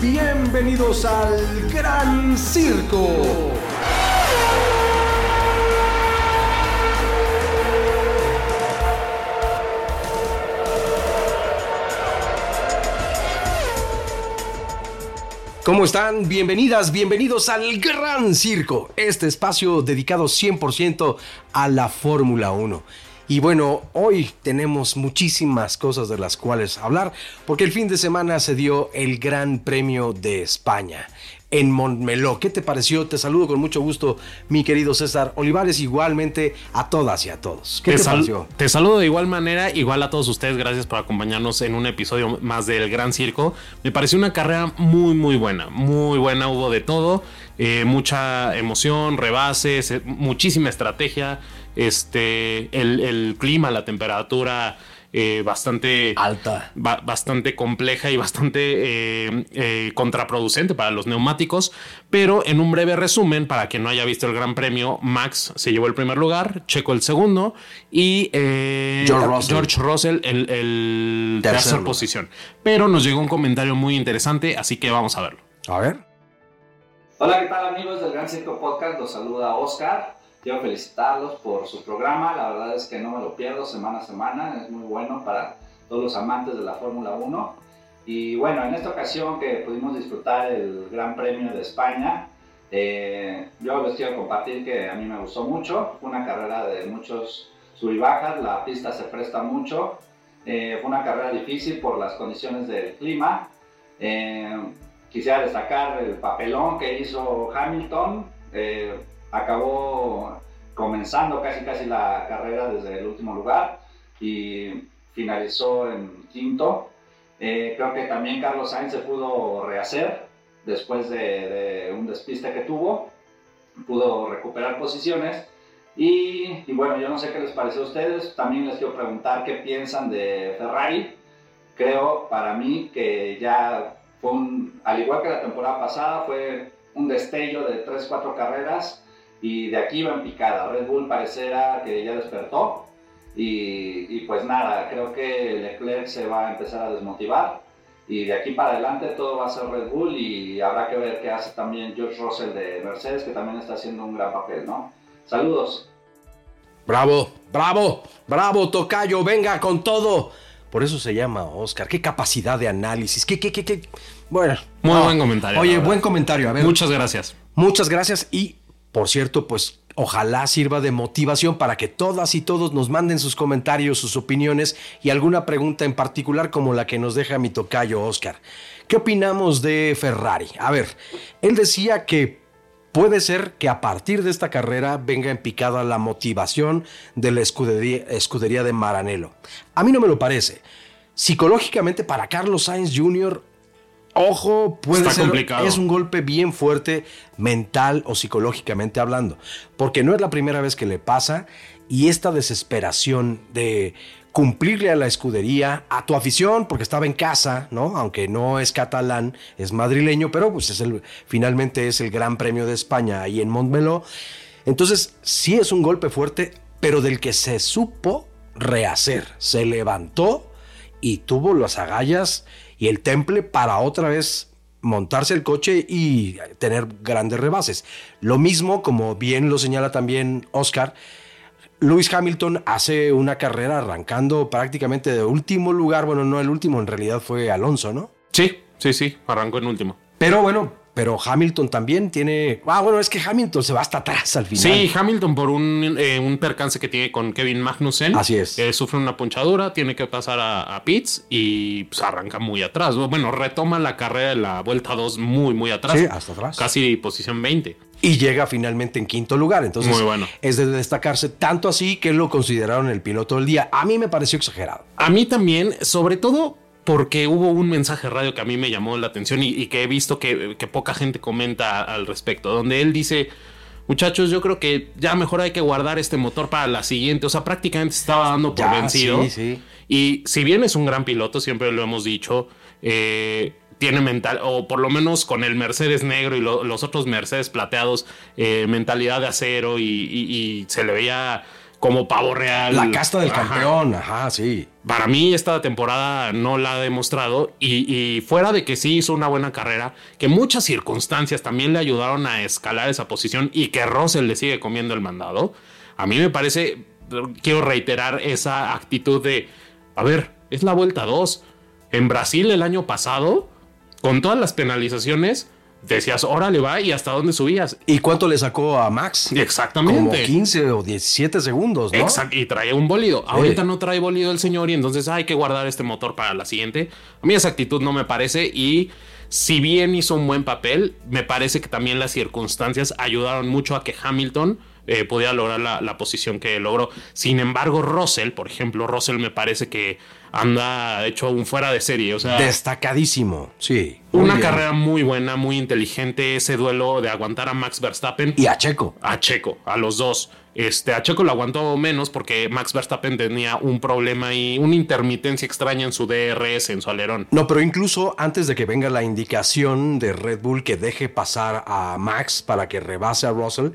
Bienvenidos al Gran Circo. ¿Cómo están? Bienvenidas, bienvenidos al Gran Circo, este espacio dedicado 100% a la Fórmula 1. Y bueno, hoy tenemos muchísimas cosas de las cuales hablar, porque el fin de semana se dio el Gran Premio de España en Montmeló. ¿Qué te pareció? Te saludo con mucho gusto, mi querido César Olivares, igualmente a todas y a todos. ¿Qué te, pareció? Te saludo de igual manera, igual a todos ustedes, gracias por acompañarnos en un episodio más del Gran Circo. Me pareció una carrera muy, muy buena, muy buena, hubo de todo, eh, mucha emoción, rebases, eh, muchísima estrategia este, el, clima, la temperatura eh, bastante alta, bastante compleja y bastante eh, eh, contraproducente para los neumáticos. Pero en un breve resumen, para quien no haya visto el Gran Premio, Max se llevó el primer lugar, Checo el segundo y George Russell, el, el tercer posición. Pero nos llegó un comentario muy interesante, así que vamos a verlo. A ver. Hola, ¿qué tal amigos del Gran Circo Podcast? Los saluda Oscar. Quiero felicitarlos por su programa, la verdad es que no me lo pierdo semana a semana, es muy bueno para todos los amantes de la Fórmula 1. Y bueno, en esta ocasión que pudimos disfrutar el Gran Premio de España, eh, yo les quiero compartir que a mí me gustó mucho, fue una carrera de muchos sub y bajas, la pista se presta mucho, eh, fue una carrera difícil por las condiciones del clima. Eh, quisiera destacar el papelón que hizo Hamilton acabó comenzando casi casi la carrera desde el último lugar y finalizó en quinto. Eh, creo que también Carlos Sainz se pudo rehacer después de, un despiste que tuvo, pudo recuperar posiciones. Y, y, bueno, yo no sé qué les pareció a ustedes, también les quiero preguntar qué piensan de Ferrari. Creo para mí que ya fue un, al igual que la temporada pasada, fue un destello de 3-4 carreras y de aquí va en picada. Red Bull parecerá que ya despertó y, pues nada, creo que Leclerc se va a empezar a desmotivar y de aquí para adelante todo va a ser Red Bull y habrá que ver qué hace también George Russell de Mercedes que también está haciendo un gran papel, ¿no? Saludos. Bravo, bravo, bravo, Tocayo, venga con todo. Por eso se llama Oscar. Qué capacidad de análisis. Qué, qué, qué, qué. Bueno. Muy buen comentario. Oye, buen comentario. A ver. Muchas gracias. Muchas gracias y por cierto, pues ojalá sirva de motivación para que todas y todos nos manden sus comentarios, sus opiniones y alguna pregunta en particular como la que nos deja mi tocayo Oscar. ¿Qué opinamos de Ferrari? A ver, él decía que puede ser que a partir de esta carrera venga en picada la motivación de la escudería, escudería de Maranello. A mí no me lo parece. Psicológicamente para Carlos Sainz Jr. Ojo, puede ser. Complicado. Es un golpe bien fuerte, mental o psicológicamente hablando. Porque no es la primera vez que le pasa. Y esta desesperación de cumplirle a la escudería, a tu afición, porque estaba en casa, ¿no? Aunque no es catalán, es madrileño, pero pues es el, finalmente es el Gran Premio de España ahí en Montmeló. Entonces, sí es un golpe fuerte, pero del que se supo rehacer. Se levantó y tuvo las agallas y el temple para otra vez montarse el coche y tener grandes rebases. Lo mismo, como bien lo señala también Oscar, Lewis Hamilton hace una carrera arrancando prácticamente de último lugar, bueno, no el último, en realidad fue Alonso, ¿no? Sí, sí, sí, arrancó en último. Pero bueno, pero Hamilton también tiene. Ah, bueno, es que Hamilton se va hasta atrás al final. Sí, Hamilton por un, eh, un percance que tiene con Kevin Magnussen. Así es. Que sufre una punchadura, tiene que pasar a, a Pitts y pues, arranca muy atrás. Bueno, retoma la carrera de la vuelta 2 muy, muy atrás. Sí, hasta atrás. Casi posición 20. Y llega finalmente en quinto lugar. Entonces, muy bueno. es de destacarse tanto así que lo consideraron el piloto del día. A mí me pareció exagerado. A mí también, sobre todo porque hubo un mensaje radio que a mí me llamó la atención y, que he visto que, poca gente comenta al respecto, donde él dice, muchachos, yo creo que ya mejor hay que guardar este motor para la siguiente, o sea, prácticamente estaba dando por vencido. Y si bien es un gran piloto, siempre lo hemos dicho, eh, tiene mental, o por lo menos con el Mercedes negro y los otros Mercedes plateados, eh, mentalidad de acero y, y se le veía como pavo real. La casta del Ajá. campeón, ajá, sí. Para mí esta temporada no la ha demostrado y, y fuera de que sí hizo una buena carrera, que muchas circunstancias también le ayudaron a escalar esa posición y que Russell le sigue comiendo el mandado, a mí me parece, quiero reiterar esa actitud de, a ver, es la vuelta 2. En Brasil el año pasado, con todas las penalizaciones, decías, órale va y hasta dónde subías. ¿Y cuánto le sacó a Max? Como Exactamente. 15 o 17 segundos, ¿no? Exacto, y trae un bólido. Ahorita no trae bólido el señor y entonces hay que guardar este motor para la siguiente. A mí esa actitud no me parece y si bien hizo un buen papel, me parece que también las circunstancias ayudaron mucho a que Hamilton eh, pudiera lograr la, la posición que logró. Sin embargo, Russell, por ejemplo, Russell me parece que anda hecho un fuera de serie. O sea, Destacadísimo, sí. Una bien. carrera muy buena, muy inteligente. Ese duelo de aguantar a Max Verstappen Y a Checo. a Checo, a los dos. Este, a Checo lo aguantó menos porque Max Verstappen tenía un problema y una intermitencia extraña en su DRS, en su alerón. No, pero incluso antes de que venga la indicación de Red Bull que deje pasar a Max para que rebase a Russell,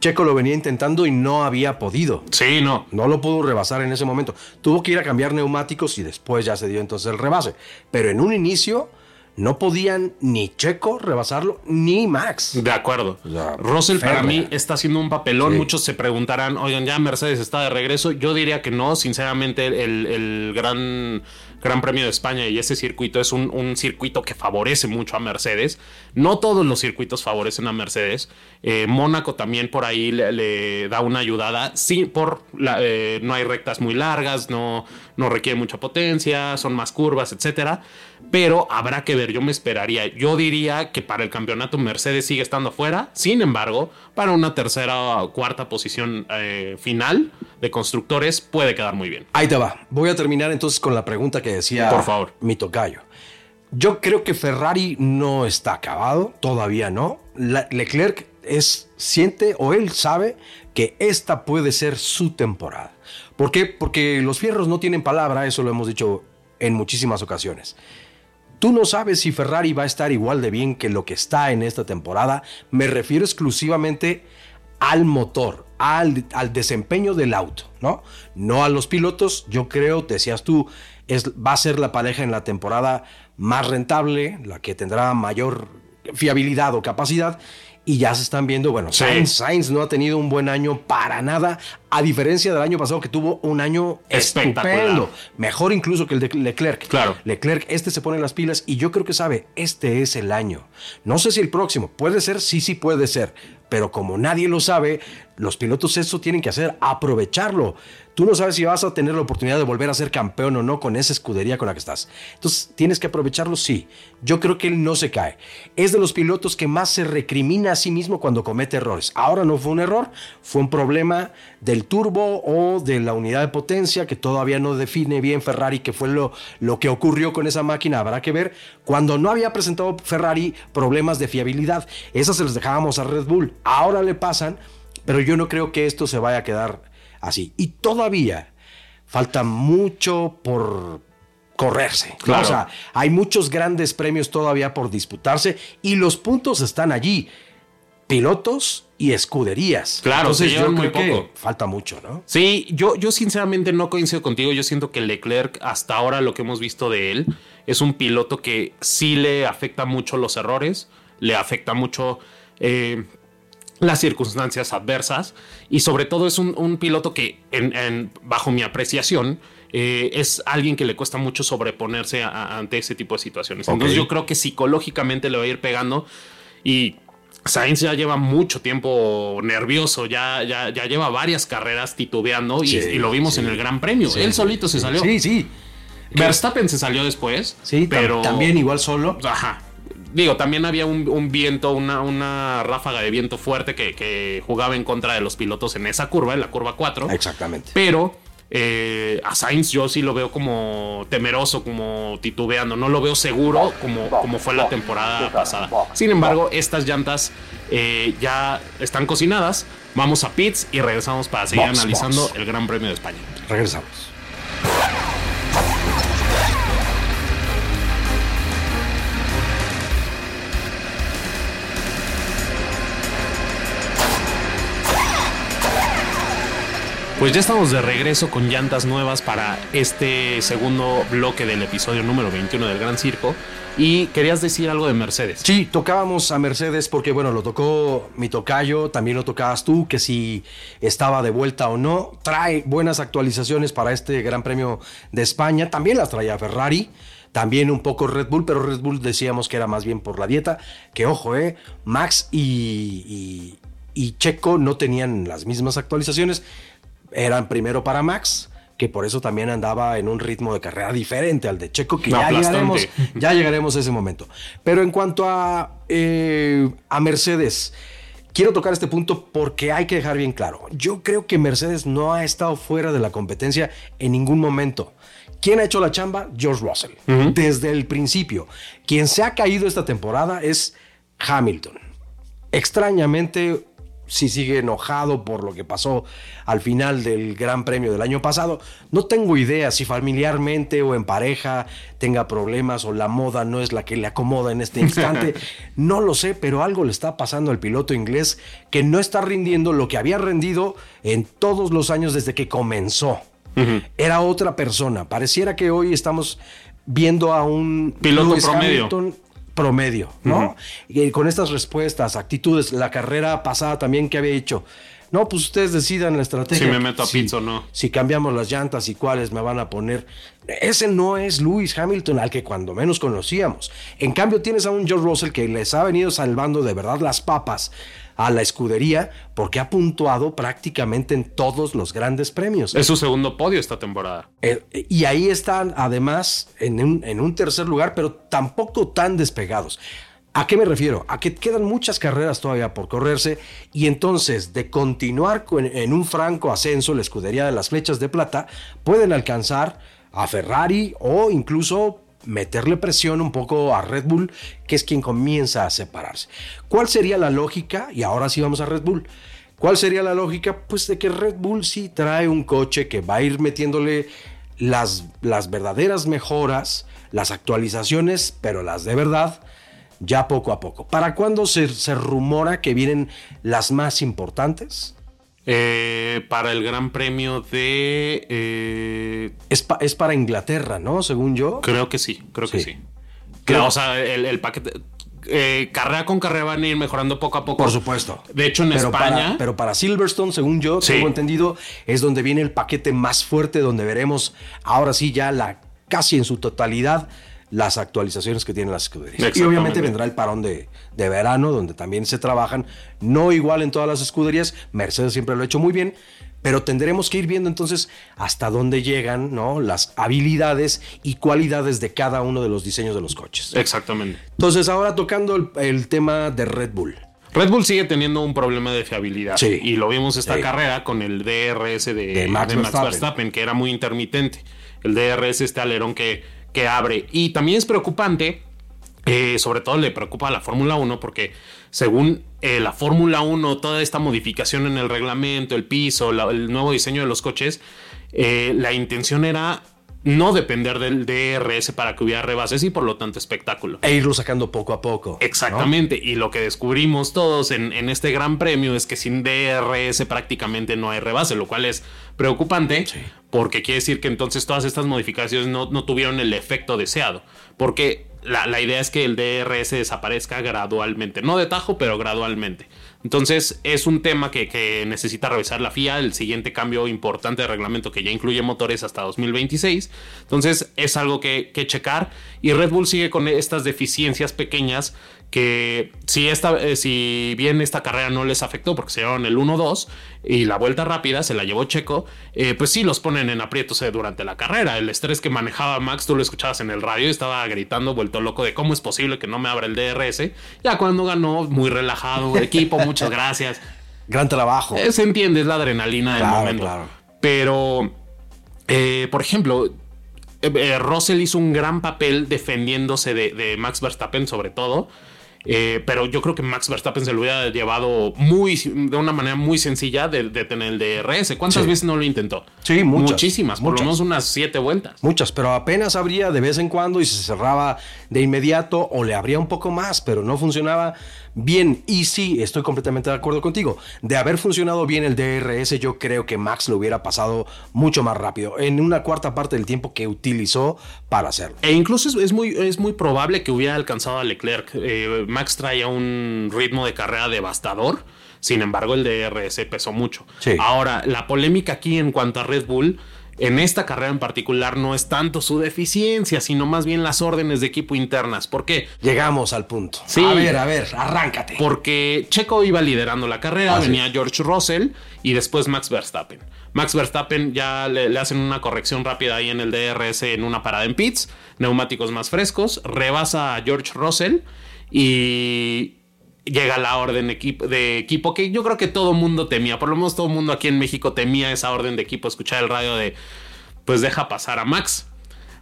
Checo lo venía intentando y no había podido. Sí, no. No lo pudo rebasar en ese momento. Tuvo que ir a cambiar neumáticos y después ya se dio entonces el rebase. Pero en un inicio no podían ni Checo rebasarlo ni Max. De acuerdo. O sea, Russell para mí está haciendo un papelón. Sí. Muchos se preguntarán, oigan, ya Mercedes está de regreso. Yo diría que no. Sinceramente, el, el gran, gran Premio de España y ese circuito es un, un circuito que favorece mucho a Mercedes. No todos los circuitos favorecen a Mercedes. Eh, Mónaco también por ahí le, le da una ayudada. Sí, por la- eh, no hay rectas muy largas, no, no requiere mucha potencia, son más curvas, etcétera. Pero habrá que ver, yo me esperaría. Yo diría que para el campeonato Mercedes sigue estando afuera. Sin embargo, para una tercera o cuarta posición eh, final de constructores puede quedar muy bien. Ahí te va. Voy a terminar entonces con la pregunta que decía Por favor. mi tocayo. Yo creo que Ferrari no está acabado, todavía no. Leclerc siente o él sabe que esta puede ser su temporada. ¿Por qué? Porque los fierros no tienen palabra, eso lo hemos dicho en muchísimas ocasiones. Tú no sabes si Ferrari va a estar igual de bien que lo que está en esta temporada. Me refiero exclusivamente al motor, al, desempeño del auto, ¿no? No a los pilotos. Yo creo, decías tú, va a ser la pareja en la temporada más rentable, la que tendrá mayor fiabilidad o capacidad. Y ya se están viendo, bueno, Sí. Sainz, Sainz no ha tenido un buen año para nada, a diferencia del año pasado que tuvo un año estupendo, mejor incluso que el de Leclerc. Claro. Leclerc, este se pone las pilas y yo creo que sabe, este es el año. No sé si el próximo, puede ser, sí, sí puede ser, pero como nadie lo sabe, los pilotos eso tienen que hacer, aprovecharlo. Tú no sabes si vas a tener la oportunidad de volver a ser campeón o no con esa escudería con la que estás. Entonces, tienes que aprovecharlo, sí. Yo creo que él no se cae. Es de los pilotos que más se recrimina a sí mismo cuando comete errores. Ahora no fue un error, fue un problema del turbo o de la unidad de potencia que todavía no define bien Ferrari, que fue lo, lo que ocurrió con esa máquina. Habrá que ver cuando no había presentado Ferrari problemas de fiabilidad. Esas se los dejábamos a Red Bull. Ahora le pasan, pero yo no creo que esto se vaya a quedar así. Y todavía falta mucho por correrse. Claro. O sea, hay muchos grandes premios todavía por disputarse y los puntos están allí. Pilotos y escuderías. Claro, se Entonces yo llevan muy poco. falta mucho, ¿no? Sí, yo, yo sinceramente no coincido contigo. Yo siento que Leclerc, hasta ahora lo que hemos visto de él, es un piloto que sí le afecta mucho los errores, le afecta mucho eh, las circunstancias adversas y sobre todo es un, un piloto que, en- en- bajo mi apreciación, eh, es alguien que le cuesta mucho sobreponerse a- a- ante ese tipo de situaciones. Entonces yo creo que psicológicamente le va a ir pegando y Sainz ya lleva mucho tiempo nervioso, ya, ya, ya lleva varias carreras titubeando y, Sí, y lo vimos sí. en el Gran Premio. Sí, Él solito se salió. Sí, sí. Verstappen se salió después. Sí, pero también igual solo. Ajá. Digo, también había un, un viento, una, una ráfaga de viento fuerte que, que jugaba en contra de los pilotos en esa curva, en la curva 4. Exactamente. Pero eh, a Sainz yo sí lo veo como temeroso, como titubeando. No lo veo seguro como, como fue la temporada pasada. Sin embargo, estas llantas eh, ya están cocinadas. Vamos a pits y regresamos para seguir Box, analizando box. el Gran Premio de España. Regresamos. Pues ya estamos de regreso con llantas nuevas para este segundo bloque del episodio número 21 del Gran Circo. Y querías decir algo de Mercedes. Sí, tocábamos a Mercedes porque, bueno, lo tocó mi tocayo, también lo tocabas tú, que si estaba de vuelta o no. Trae buenas actualizaciones para este Gran Premio de España. También las traía Ferrari. También un poco Red Bull, pero Red Bull decíamos que era más bien por la dieta. Que ojo, eh, Max y, y Checo no tenían las mismas actualizaciones eran primero para Max, que por eso también andaba en un ritmo de carrera diferente al de Checo, que ya llegaremos, ya llegaremos, a ese momento. Pero en cuanto a, eh, a Mercedes, quiero tocar este punto porque hay que dejar bien claro. Yo creo que Mercedes no ha estado fuera de la competencia en ningún momento. ¿Quién ha hecho la chamba? George Russell. Desde el principio. Quien se ha caído esta temporada es Hamilton. Extrañamente, si sigue enojado por lo que pasó al final del Gran Premio del año pasado. No tengo idea si familiarmente o en pareja tenga problemas o la moda no es la que le acomoda en este instante. no lo sé, pero algo le está pasando al piloto inglés que no está rindiendo lo que había rendido en todos los años desde que comenzó. Era otra persona. Pareciera que hoy estamos viendo a un piloto promedio promedio, ¿no? Y con estas respuestas, actitudes, la carrera pasada también que había hecho. No, pues ustedes decidan la estrategia. Si me meto a si, o no. Si cambiamos las llantas y cuáles me van a poner. Ese no es Lewis Hamilton al que cuando menos conocíamos. En cambio, tienes a un George Russell que les ha venido salvando de verdad las papas a la escudería porque ha puntuado prácticamente en todos los grandes premios. Es su segundo podio esta temporada. Eh, y ahí están además en un, en un tercer lugar, pero tampoco tan despegados. ¿A qué me refiero? A que quedan muchas carreras todavía por correrse y entonces de continuar en un franco ascenso la escudería de las flechas de plata pueden alcanzar a Ferrari o incluso meterle presión un poco a Red Bull, que es quien comienza a separarse. ¿Cuál sería la lógica? Y ahora sí vamos a Red Bull. ¿Cuál sería la lógica? Pues de que Red Bull sí trae un coche que va a ir metiéndole las, las verdaderas mejoras, las actualizaciones, pero las de verdad, ya poco a poco. ¿Para cuándo se, se rumora que vienen las más importantes? Eh, para el Gran Premio de. Eh, es, para Inglaterra, ¿no? Según yo. Creo que sí, creo que sí. Creo, o sea, el, paquete. Eh, carrera con carrera van a ir mejorando poco a poco. Por supuesto. De hecho, en España. pero para Silverstone, según yo tengo entendido, es donde viene el paquete más fuerte, donde veremos ahora sí ya la casi en su totalidad las actualizaciones que tienen las escuderías. Y obviamente vendrá el parón de, de, verano, donde también se trabajan, no igual en todas las escuderías, Mercedes siempre lo ha hecho muy bien, pero tendremos que ir viendo entonces hasta dónde llegan ¿no? las habilidades y cualidades de cada uno de los diseños de los coches. Exactamente. Entonces ahora tocando el, tema de Red Bull. Red Bull sigue teniendo un problema de fiabilidad. Sí. Y lo vimos esta carrera con el DRS de, Max, Verstappen, que era muy intermitente. El DRS, este alerón que que abre. Y también es preocupante, eh, sobre todo le preocupa a la Fórmula 1 porque según eh, la Fórmula 1, toda esta modificación en el reglamento, el piso, el nuevo diseño de los coches, eh, la intención era no depender del DRS para que hubiera rebases y por lo tanto espectáculo. E irlo sacando poco a poco. Exactamente. Y lo que descubrimos todos en, este gran premio es que sin DRS prácticamente no hay rebase, lo cual es preocupante porque quiere decir que entonces todas estas modificaciones no, no tuvieron el efecto deseado. Porque la, idea es que el DRS desaparezca gradualmente, no de tajo, pero gradualmente. Entonces es un tema que, necesita revisar la FIA, el siguiente cambio importante de reglamento que ya incluye motores hasta 2026. Entonces es algo que, que checar y Red Bull sigue con estas deficiencias pequeñas que si, esta, eh, si bien esta carrera no les afectó porque se llevaron el 1-2 y la vuelta rápida se la llevó Checo, eh, pues sí los ponen en aprietos eh, durante la carrera. El estrés que manejaba Max, tú lo escuchabas en el radio y estaba gritando, vuelto loco de cómo es posible que no me abra el DRS. Ya cuando ganó, muy relajado, equipo, muchas gracias. Gran trabajo. se entiende, es la adrenalina del momento. Claro. Pero, por ejemplo, Russell hizo un gran papel defendiéndose de, de Max Verstappen sobre todo. Eh, pero yo creo que Max Verstappen se lo hubiera llevado muy, de una manera muy sencilla de, de tener el DRS. ¿Cuántas Sí. veces no lo intentó? Sí, muchas. Muchísimas, por Muchas. lo menos unas siete vueltas. Muchas, pero apenas abría de vez en cuando y se cerraba de inmediato o le abría un poco más, pero no funcionaba bien. Y sí, estoy completamente de acuerdo contigo. De haber funcionado bien el DRS, yo creo que Max lo hubiera pasado mucho más rápido, en una cuarta parte del tiempo que utilizó para hacerlo. E incluso es, es muy, es muy probable que hubiera alcanzado a Leclerc. Eh, Max traía un ritmo de carrera devastador. Sin embargo, el DRS pesó mucho. Sí. Ahora, la polémica aquí en cuanto a Red Bull, en esta carrera en particular, no es tanto su deficiencia, sino más bien las órdenes de equipo internas. ¿Por qué? Llegamos al punto. Sí. A ver, a ver, arráncate. Porque Checo iba liderando la carrera, venía. George Russell y después Max Verstappen. Max Verstappen ya le, le hacen una corrección rápida ahí en el DRS en una parada en pits, neumáticos más frescos, rebasa a George Russell y llega la orden equipo, de equipo que yo creo que todo mundo temía, por lo menos todo el mundo aquí en México temía esa orden de equipo, escuchar el radio de pues deja pasar a Max.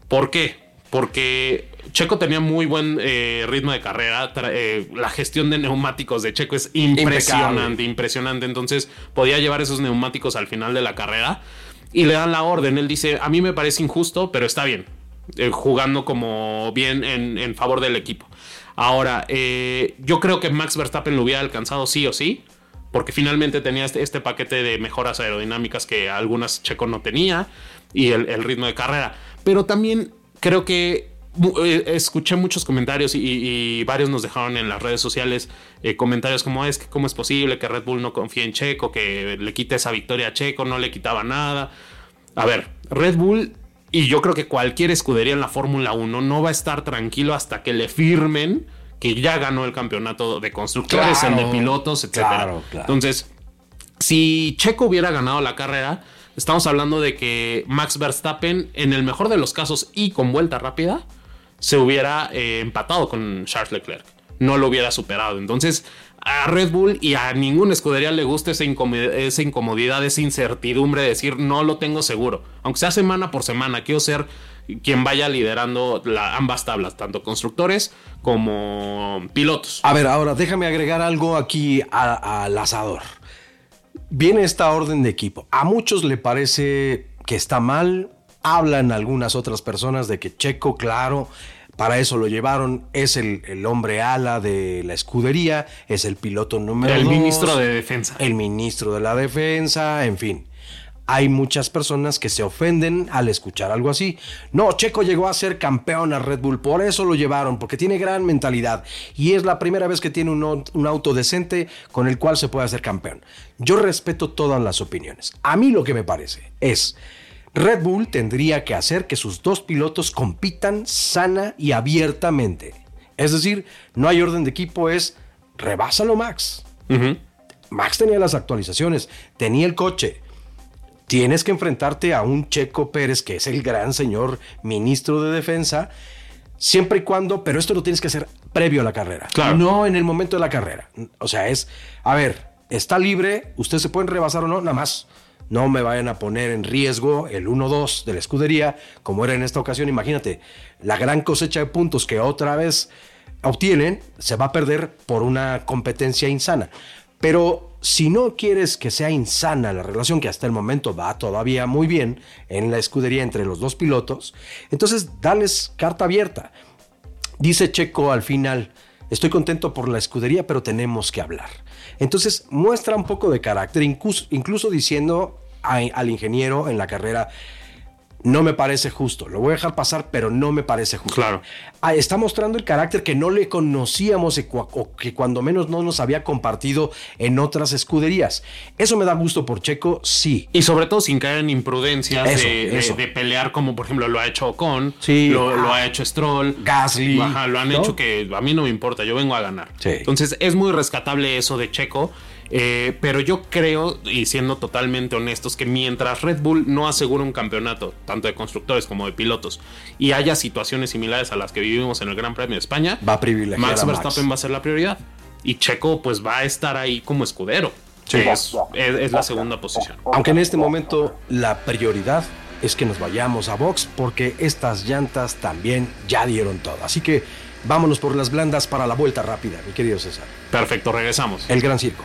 ¿Por qué? Porque Checo tenía muy buen eh, ritmo de carrera. eh, la gestión de neumáticos de Checo es impresionante, impresionante. Entonces podía llevar esos neumáticos al final de la carrera y le dan la orden. Él dice, a mí me parece injusto, pero está bien. eh, jugando como bien en, en favor del equipo. Ahora, eh, yo creo que Max Verstappen lo hubiera alcanzado sí o sí. Porque finalmente tenía este, este paquete de mejoras aerodinámicas que algunas Checo no tenía y el, ritmo de carrera. Pero también creo que eh, escuché muchos comentarios y, y varios nos dejaron en las redes sociales eh, comentarios como es que cómo es posible que Red Bull no confíe en Checo, que le quite esa victoria a Checo, no le quitaba nada. A ver, Red Bull y yo creo que cualquier escudería en la Fórmula 1 no va a estar tranquilo hasta que le firmen que ya ganó el campeonato de constructores, Claro, el de pilotos, etc. claro, claro. Entonces, si Checo hubiera ganado la carrera, estamos hablando de que Max Verstappen, en el mejor de los casos y con vuelta rápida, se hubiera eh, empatado con Charles Leclerc. No lo hubiera superado. Entonces, a Red Bull y a ninguna escudería le gusta esa, incomodidad, esa incertidumbre de decir no lo tengo seguro. Aunque sea semana por semana, quiero ser quien vaya liderando ambas tablas, tanto constructores como pilotos. A ver, ahora déjame agregar algo aquí al asador. Viene esta orden de equipo. A muchos le parece que está mal. Hablan algunas otras personas de que Checo, claro, para eso lo llevaron. Es el, el hombre ala de la escudería, es el piloto número El dos, ministro de defensa. el ministro de la defensa, en fin. Hay muchas personas que se ofenden al escuchar algo así. No, Checo llegó a ser campeón a Red Bull, por eso lo llevaron, porque tiene gran mentalidad y es la primera vez que tiene un, un auto decente con el cual se puede hacer campeón. Yo respeto todas las opiniones. A mí lo que me parece es, Red Bull tendría que hacer que sus dos pilotos compitan sana y abiertamente. Es decir, no hay orden de equipo, es rebásalo Max. Max tenía las actualizaciones, tenía el coche. Tienes que enfrentarte a un Checo Pérez, que es el gran señor ministro de defensa, siempre y cuando, pero esto lo tienes que hacer previo a la carrera, Claro. no en el momento de la carrera. O sea, es, a ver, está libre, ustedes se pueden rebasar o no, nada más. No me vayan a poner en riesgo el 1-2 de la escudería, como era en esta ocasión. Imagínate, la gran cosecha de puntos que otra vez obtienen se va a perder por una competencia insana. Pero si no quieres que sea insana la relación, que hasta el momento va todavía muy bien en la escudería entre los dos pilotos, entonces dales carta abierta. Dice Checo al final, estoy contento por la escudería, pero tenemos que hablar. Entonces muestra un poco de carácter, incluso, incluso diciendo al ingeniero en la carrera, no me parece justo, lo voy a dejar pasar, pero no me parece justo. Claro. Ah, está mostrando el carácter que no le conocíamos o que cuando menos no nos había compartido en otras escuderías. Eso me da gusto por Checo, sí. Y sobre todo sin caer en imprudencias Eso, de, de- eso. de pelear como por ejemplo lo ha hecho Ocon, Sí. lo, lo Ah. ha hecho Stroll, Gasly, Ajá, lo han ¿no? hecho que a mí no me importa, yo vengo a ganar. Sí. Entonces es muy rescatable eso de Checo, eh, pero yo creo, y siendo totalmente honestos, que mientras Red Bull no asegura un campeonato, tanto de constructores como de pilotos, y haya situaciones similares a las que vivimos en el Gran Premio de España, Va a privilegiar Max. Verstappen va a ser la prioridad. Y Checo pues va a estar ahí como escudero. Sí. es- es la segunda posición. Aunque en este momento la prioridad es que nos vayamos a box porque estas llantas también ya dieron todo. Así que Vámonos por las blandas para la vuelta rápida, mi querido César. Perfecto, regresamos. El Gran Circo.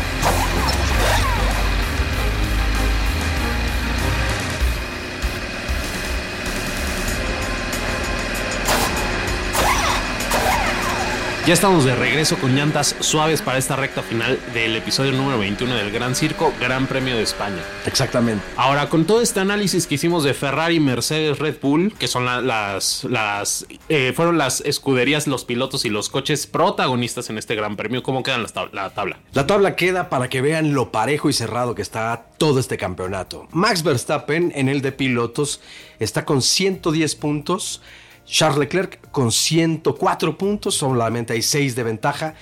Ya estamos de regreso con llantas suaves para esta recta final del episodio número 21 del Gran Circo, Gran Premio de España. Exactamente. Ahora, con todo este análisis que hicimos de Ferrari, Mercedes, Red Bull, que son la- las, las eh, fueron las escuderías, los pilotos y los coches protagonistas en este Gran Premio, ¿cómo quedan las tab- la tabla? La tabla queda para que vean lo parejo y cerrado que está todo este campeonato. Max Verstappen en el de pilotos está con 110 puntos. Charles Leclerc con 104 puntos, solamente hay 6 de ventaja.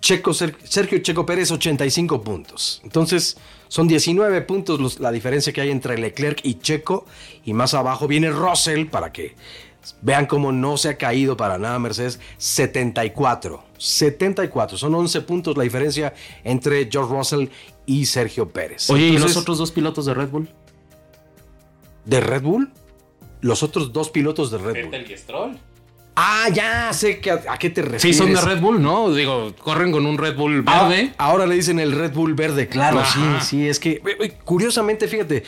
Checo, Ser- Sergio Checo Pérez 85 puntos. Entonces son 19 puntos los- la diferencia que hay entre Leclerc y Checo. Y más abajo viene Russell para que vean cómo no se ha caído para nada Mercedes. 74. 74. Son 11 puntos la diferencia entre George Russell y Sergio Pérez. Oye, ¿y los otros dos pilotos de Red Bull? ¿De Red Bull? Los otros dos pilotos de Red Bull. y Stroll. Ah, ya sé que a, a qué te refieres. Sí, son de Red Bull, ¿no? Digo, corren con un Red Bull Ah, verde. ahora le dicen el Red Bull verde, claro, Ajá. sí, sí, es que eh, eh, curiosamente, fíjate,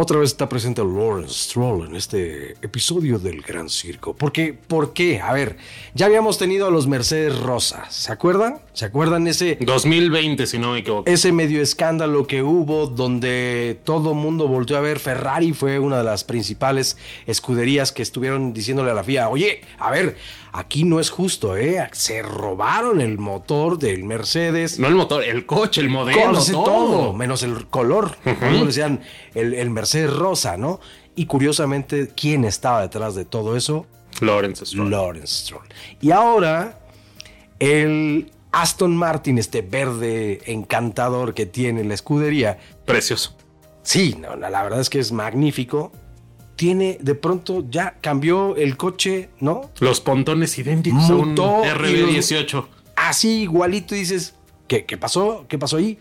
otra vez está presente Lawrence Stroll en este episodio del Gran Circo. Porque, ¿Por qué? A ver, ya habíamos tenido a los Mercedes Rosa, ¿se acuerdan? ¿Se acuerdan ese, 2020, si no me equivoco. ese medio escándalo que hubo donde todo mundo volteó a ver? Ferrari fue una de las principales escuderías que estuvieron diciéndole a la FIA, oye, a ver, aquí no es justo, ¿eh? Se robaron el motor del Mercedes. No el motor, el coche, el modelo, Conoce todo. todo, menos el color. Como decían, el, el Mercedes rosa, ¿no? Y curiosamente, ¿quién estaba detrás de todo eso? Lawrence Stroll. Lawrence Stroll. Y ahora, el Aston Martin, este verde encantador que tiene la escudería, Precioso. sí, no, la la verdad es que es magnífico. Tiene, de pronto, ya cambió el coche, ¿no? Los pontones idénticos a un Mutó y RB18. así igualito dices, ¿qué, qué pasó? ¿Qué pasó ahí?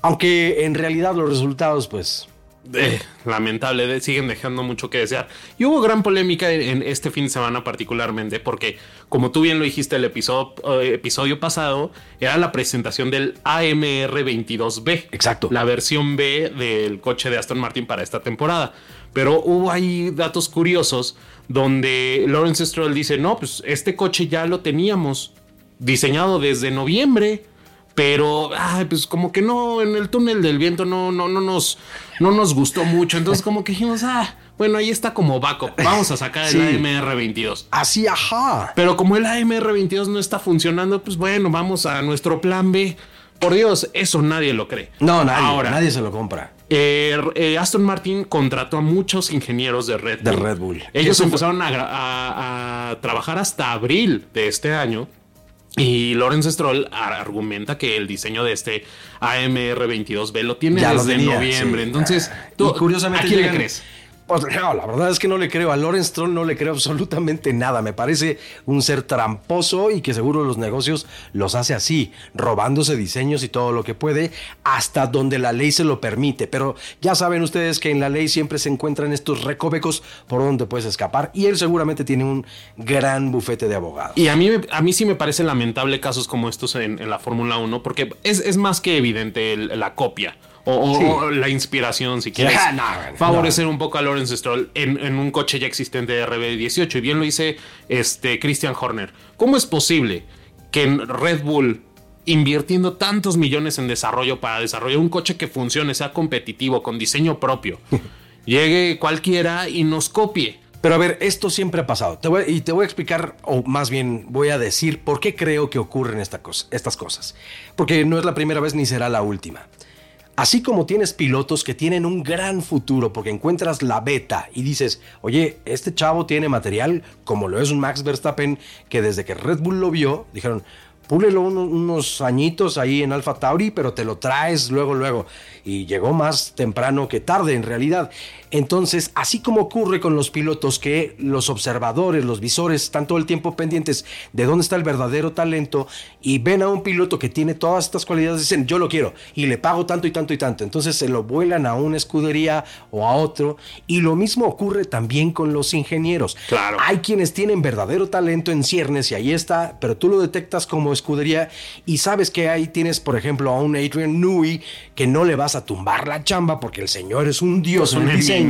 Aunque en realidad los resultados, pues, Eh, lamentable, de- siguen dejando mucho que desear. Y hubo gran polémica en, en este fin de semana particularmente porque, como tú bien lo dijiste el episodio, eh, episodio pasado, era la presentación del AMR 22B. Exacto. La versión B del coche de Aston Martin para esta temporada. Pero hubo ahí datos curiosos donde Lawrence Stroll dice, no, pues este coche ya lo teníamos diseñado desde noviembre. Pero, ay, pues como que no, en el túnel del viento no, no, no, nos, no nos gustó mucho. Entonces como que dijimos, ah, bueno, ahí está como backup. Vamos a sacar el Sí. AMR22. así, ajá. Pero como el AMR22 no está funcionando, pues bueno, vamos a nuestro plan B. Por Dios, eso nadie lo cree. No, nadie, Ahora, nadie se lo compra. Eh, eh, Aston Martin contrató a muchos ingenieros de Red Bull. De Red Bull. Ellos empezaron a, gra- a- a trabajar hasta abril de este año. Y Lawrence Stroll ar- argumenta que el diseño de este AMR22B lo tiene Ya lo desde tenía, noviembre. sí. Entonces, Y tú, curiosamente ¿a quién llegan- le crees? No, la verdad es que no le creo. A Lawrence Stroll no le creo absolutamente nada. Me parece un ser tramposo y que seguro los negocios los hace así, robándose diseños y todo lo que puede, hasta donde la ley se lo permite. Pero ya saben ustedes que en la ley siempre se encuentran estos recovecos por donde puedes escapar. Y él seguramente tiene un gran bufete de abogados. Y a mí, a mí sí me parece lamentable casos como estos en, la Fórmula 1, porque es, más que evidente la copia. O, o- Sí. o la inspiración, si quieres Ah, no, favorecer un poco a Lawrence Stroll en, en un coche ya existente de RB18. Y bien lo dice este Christian Horner. ¿Cómo es posible que en Red Bull, invirtiendo tantos millones en desarrollo para desarrollar un coche que funcione, sea competitivo, con diseño propio, llegue cualquiera y nos copie? Pero a ver, esto siempre ha pasado. Te voy- y te voy a explicar, o más bien voy a decir por qué creo que ocurren esta cosa- estas cosas. Porque no es la primera vez ni será la última. Así como tienes pilotos que tienen un gran futuro porque encuentras la beta y dices, oye, este chavo tiene material como lo es un Max Verstappen que desde que Red Bull lo vio, dijeron, púlelo uno- unos añitos ahí en Alfa Tauri, pero te lo traes luego, luego. Y llegó más temprano que tarde en realidad. Entonces, así como ocurre con los pilotos que los observadores, los visores están todo el tiempo pendientes de dónde está el verdadero talento y ven a un piloto que tiene todas estas cualidades, dicen, yo lo quiero y le pago tanto y tanto y tanto. Entonces se lo vuelan a una escudería o a otro. Y lo mismo ocurre también con los ingenieros. Claro. Hay quienes tienen verdadero talento en ciernes y ahí está, pero tú lo detectas como escudería y sabes que ahí tienes, por ejemplo, a un Adrian Newey que no le vas a tumbar la chamba porque el señor es un dios en Una el diseño.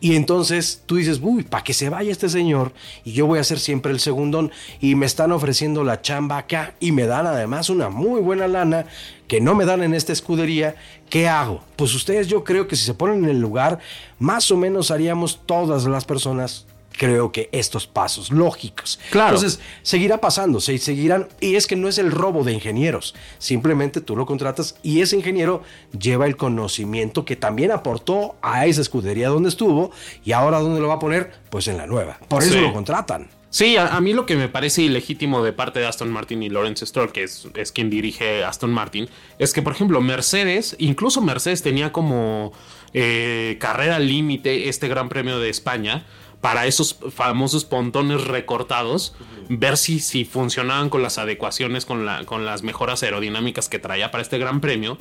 Y entonces tú dices, uy, para que se vaya este señor y yo voy a ser siempre el segundón y me están ofreciendo la chamba acá y me dan además una muy buena lana que no me dan en esta escudería, ¿qué hago? Pues ustedes yo creo que si se ponen en el lugar, más o menos haríamos todas las personas creo que estos pasos lógicos. Claro. Entonces, seguirá pasando, se seguirán, y es que no es el robo de ingenieros, simplemente tú lo contratas y ese ingeniero lleva el conocimiento que también aportó a esa escudería donde estuvo y ahora dónde lo va a poner, pues en la nueva. Por eso Sí. lo contratan. Sí, a, a mí lo que me parece ilegítimo de parte de Aston Martin y Lawrence Stroll, que es, es quien dirige Aston Martin, es que, por ejemplo, Mercedes, incluso Mercedes tenía como eh, carrera límite este Gran Premio de España para esos famosos pontones recortados, ver si, si funcionaban con las adecuaciones, con, la, con las mejoras aerodinámicas que traía para este Gran Premio.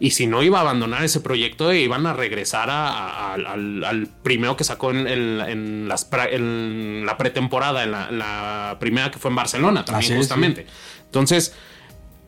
Y si no iba a abandonar ese proyecto, iban a regresar a- a- al, al- al primero que sacó en, en- en las en la pretemporada, en la, la primera que fue en Barcelona Así también, es, justamente. Entonces,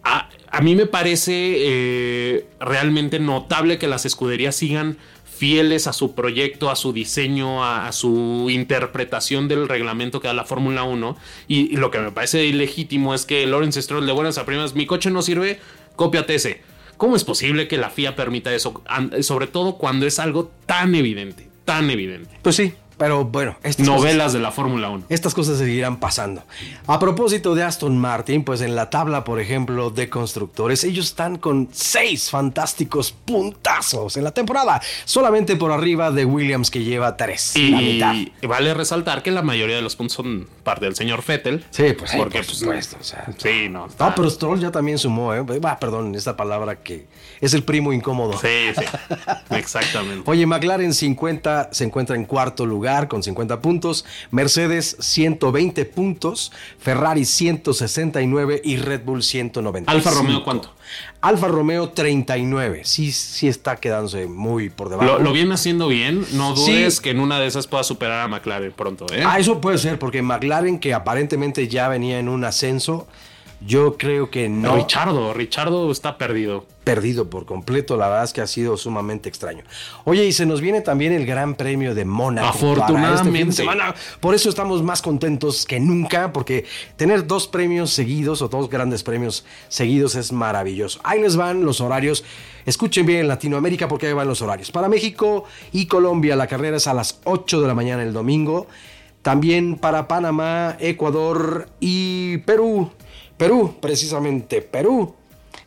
a, a mí me parece eh, realmente notable que las escuderías sigan fieles a su proyecto, a su diseño, a, su interpretación del reglamento que da la Fórmula 1. Y, lo que me parece ilegítimo es que Lawrence Stroll de buenas a primas, mi coche no sirve, cópiate ese. ¿Cómo es posible que la FIA permita eso? Sobre todo cuando es algo tan evidente, tan evidente. Pues sí, pero bueno, estas cosas- Novelas de la Fórmula 1. Estas cosas seguirán pasando. A propósito de Aston Martin, pues en la tabla, por ejemplo, de constructores, ellos están con seis fantásticos puntazos en la temporada, solamente por arriba de Williams que lleva tres. la mitad. Y, vale resaltar que la mayoría de los puntos son parte del señor Fettel. Sí, pues sí, porque, por pues, supuesto, o sea. Sí, no. Está- pero Stroll ya también sumó, ¿eh? Ah, perdón, esta palabra que es el primo incómodo. Sí, sí. Exactamente. Oye, McLaren 50 se encuentra en cuarto lugar con 50 puntos, Mercedes 120 puntos, Ferrari 169 y Red Bull 190. Alfa Romeo, ¿cuánto? Alfa Romeo 39. Sí, sí está quedándose muy por debajo. Lo, lo viene haciendo bien. No Sí. dudes que en una de esas pueda superar a McLaren pronto, ¿eh? Ah, eso puede ser, porque McLaren, que aparentemente ya venía en un ascenso, yo creo que no. Richardo, Richardo está perdido. perdido por completo. La verdad es que ha sido sumamente extraño. Oye, y se nos viene también el Gran Premio de Mónaco. este fin de Afortunadamente. semana. Por eso estamos más contentos que nunca, porque tener dos premios seguidos o dos grandes premios seguidos es maravilloso. Ahí les van los horarios. Escuchen bien en Latinoamérica porque ahí van los horarios. Para México y Colombia la carrera es a las 8 de la mañana el domingo. También para Panamá, Ecuador y Perú. Perú, precisamente Perú,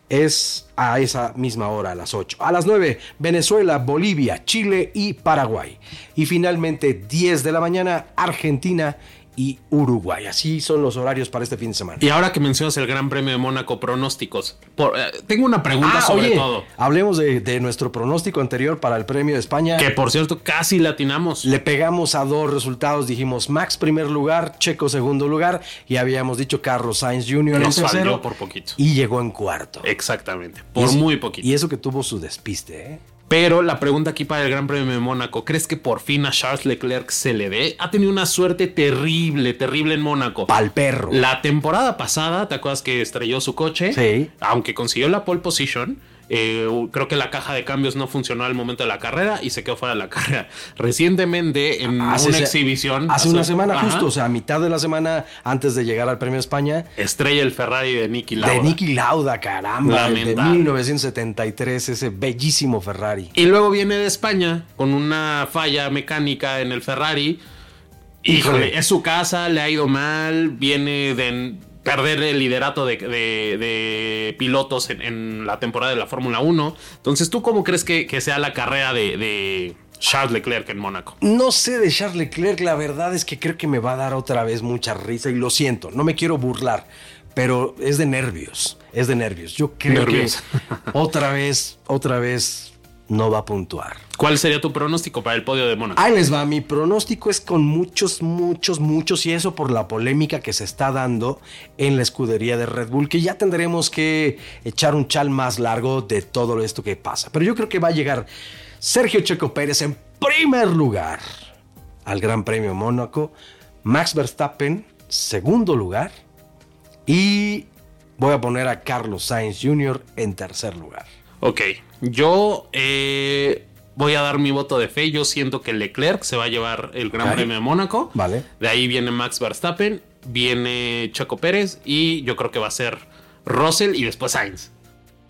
es a esa misma hora, a las 8. A las 9, Venezuela, Bolivia, Chile y Paraguay. Y finalmente, 10 de la mañana, Argentina y Uruguay. Así son los horarios para este fin de semana. Y ahora que mencionas el Gran Premio de Mónaco, pronósticos. Por- eh, tengo una pregunta Ah, sobre oye, todo. hablemos de, de nuestro pronóstico anterior para el premio de España. Que por cierto, casi latinamos. Le pegamos a dos resultados, dijimos Max primer lugar, Checo segundo lugar y habíamos dicho Carlos Sainz Jr. en Nos falló por poquito. y llegó en cuarto. Exactamente. Por eso- muy poquito. Y eso que tuvo su despiste, ¿eh? Pero la pregunta aquí para el Gran Premio de Mónaco, ¿crees que por fin a Charles Leclerc se le dé? Ha tenido una suerte terrible, terrible en Mónaco. Pal perro. La temporada pasada, ¿te acuerdas que estrelló su coche? Sí. Aunque consiguió la pole position, eh, creo que la caja de cambios no funcionó al momento de la carrera y se quedó fuera de la carrera. Recientemente, en Hace una se- exhibición. Hace una semana Ajá, justo, o sea, a mitad de la semana antes de llegar al Premio España, Estrella el Ferrari de Nicky Lauda. de Nicky Lauda, caramba, el de Lamentable. 1973, ese bellísimo Ferrari. Y luego viene de España con una falla mecánica en el Ferrari. Híjole, Híjole. es su casa, le ha ido mal, viene de perder el liderato de, de- de pilotos en, en la temporada de la Fórmula 1. Entonces, ¿tú cómo crees que, que sea la carrera de, de Charles Leclerc en Mónaco? No sé de Charles Leclerc, la verdad es que creo que me va a dar otra vez mucha risa y lo siento, no me quiero burlar, pero es de nervios, es de nervios. Yo creo Nervios. que otra vez, otra vez no va a puntuar. ¿Cuál sería tu pronóstico para el podio de Mónaco? Ahí les va, mi pronóstico es con muchos, muchos, muchos, y eso por la polémica que se está dando en la escudería de Red Bull, que ya tendremos que echar un chal más largo de todo esto que pasa. Pero yo creo que va a llegar Sergio Checo Pérez en primer lugar al Gran Premio Mónaco, Max Verstappen segundo lugar y voy a poner a Carlos Sainz Jr. en tercer lugar. Ok, yo eh, voy a dar mi voto de fe. Yo siento que Leclerc se va a llevar el Gran. Premio de Mónaco. Vale. De ahí viene Max Verstappen, viene Checo Pérez y yo creo que va a ser Russell y después Sainz.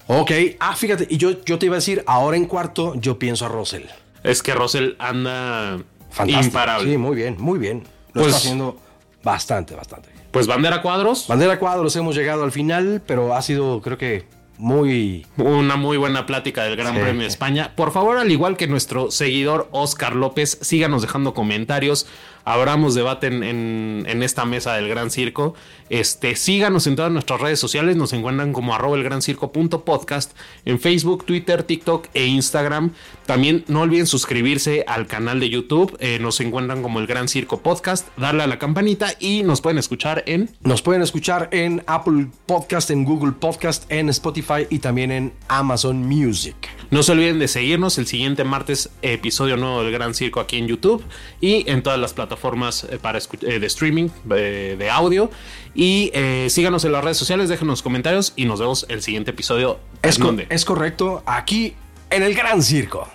Ok, ah, fíjate, y yo, yo te iba a decir, ahora en cuarto yo pienso a Russell. Es que Russell anda Fantástico. imparable. Sí, muy bien, muy bien. Lo Pues- está haciendo bastante, bastante bien. Pues bandera cuadros, Bandera cuadros, hemos llegado al final, pero ha sido, creo que, muy... una muy buena plática del Gran Sí. Premio de España. Por favor, al igual que nuestro seguidor Oscar López, síganos dejando comentarios. Abramos debate en, en- esta mesa del Gran Circo. Este, síganos en todas nuestras redes sociales. Nos encuentran como arroba el gran circo en Facebook, Twitter, TikTok e Instagram. También no olviden suscribirse al canal de YouTube. Eh, nos encuentran como el Gran Circo Podcast. Darle a la campanita y nos pueden escuchar en Nos pueden escuchar en Apple Podcast, en Google Podcast, en Spotify y también en Amazon Music. No se olviden de seguirnos el siguiente martes, episodio nuevo del Gran Circo aquí en YouTube y en todas las plataformas eh, para eh, de streaming eh, de audio. Y eh, síganos en las redes sociales, déjenos comentarios y nos vemos el siguiente episodio. Es, es correcto, aquí en el Gran Circo.